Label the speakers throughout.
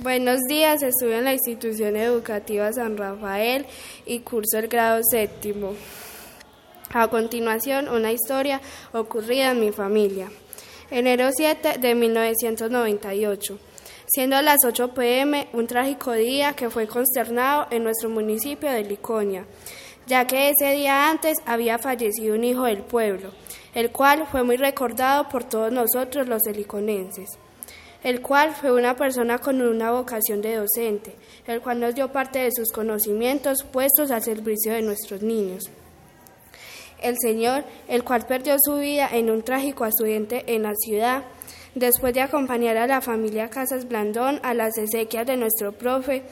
Speaker 1: Buenos días, estudio en la institución educativa San Rafael y curso el grado séptimo. A continuación, una historia ocurrida en mi familia. Enero 7 de 1998. Siendo las 8 pm, un trágico día que fue consternado en nuestro municipio de Liconia, ya que ese día antes había fallecido un hijo del pueblo, el cual fue muy recordado por todos nosotros los heliconenses el cual fue una persona con una vocación de docente, el cual nos dio parte de sus conocimientos puestos al servicio de nuestros niños. El Señor, el cual perdió su vida en un trágico accidente en la ciudad, después de acompañar a la familia Casas Blandón a las exequias de nuestro profe,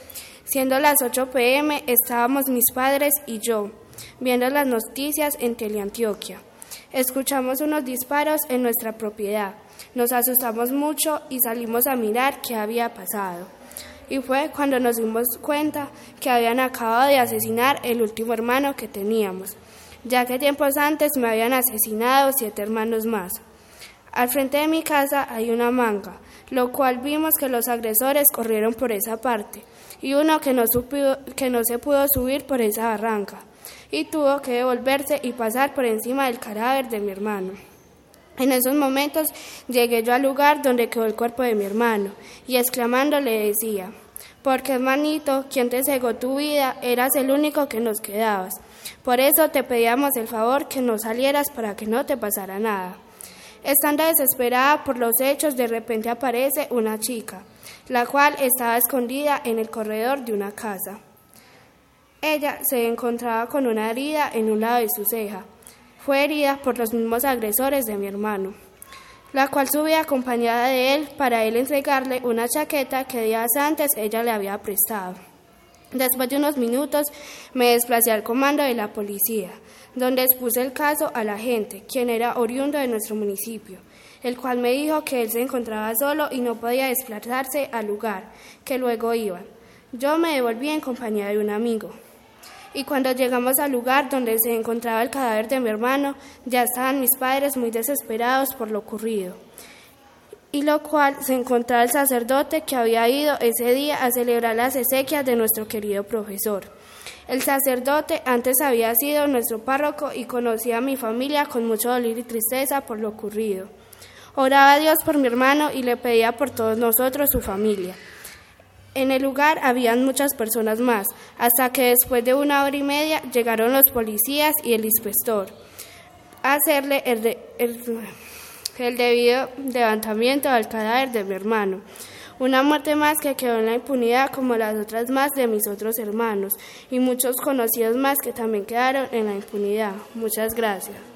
Speaker 1: siendo las 8 pm estábamos mis padres y yo, viendo las noticias en Teleantioquia. Escuchamos unos disparos en nuestra propiedad. Nos asustamos mucho y salimos a mirar qué había pasado. Y fue cuando nos dimos cuenta que habían acabado de asesinar el último hermano que teníamos, ya que tiempos antes me habían asesinado siete hermanos más. Al frente de mi casa hay una manga, lo cual vimos que los agresores corrieron por esa parte y uno que no, que no se pudo subir por esa barranca y tuvo que devolverse y pasar por encima del cadáver de mi hermano. En esos momentos llegué yo al lugar donde quedó el cuerpo de mi hermano y exclamando le decía, porque hermanito, quien te cegó tu vida, eras el único que nos quedabas. Por eso te pedíamos el favor que no salieras para que no te pasara nada. Estando desesperada por los hechos, de repente aparece una chica, la cual estaba escondida en el corredor de una casa. Ella se encontraba con una herida en un lado de su ceja. Fue herida por los mismos agresores de mi hermano, la cual subía acompañada de él para él entregarle una chaqueta que días antes ella le había prestado. Después de unos minutos me desplacé al comando de la policía, donde expuse el caso a la gente, quien era oriundo de nuestro municipio, el cual me dijo que él se encontraba solo y no podía desplazarse al lugar, que luego iban. Yo me devolví en compañía de un amigo y cuando llegamos al lugar donde se encontraba el cadáver de mi hermano, ya estaban mis padres muy desesperados por lo ocurrido. Y lo cual se encontraba el sacerdote que había ido ese día a celebrar las exequias de nuestro querido profesor. El sacerdote antes había sido nuestro párroco y conocía a mi familia con mucho dolor y tristeza por lo ocurrido. Oraba a Dios por mi hermano y le pedía por todos nosotros, su familia. En el lugar habían muchas personas más, hasta que después de una hora y media llegaron los policías y el inspector a hacerle el, el debido levantamiento al cadáver de mi hermano. Una muerte más que quedó en la impunidad como las otras más de mis otros hermanos y muchos conocidos más que también quedaron en la impunidad. Muchas gracias.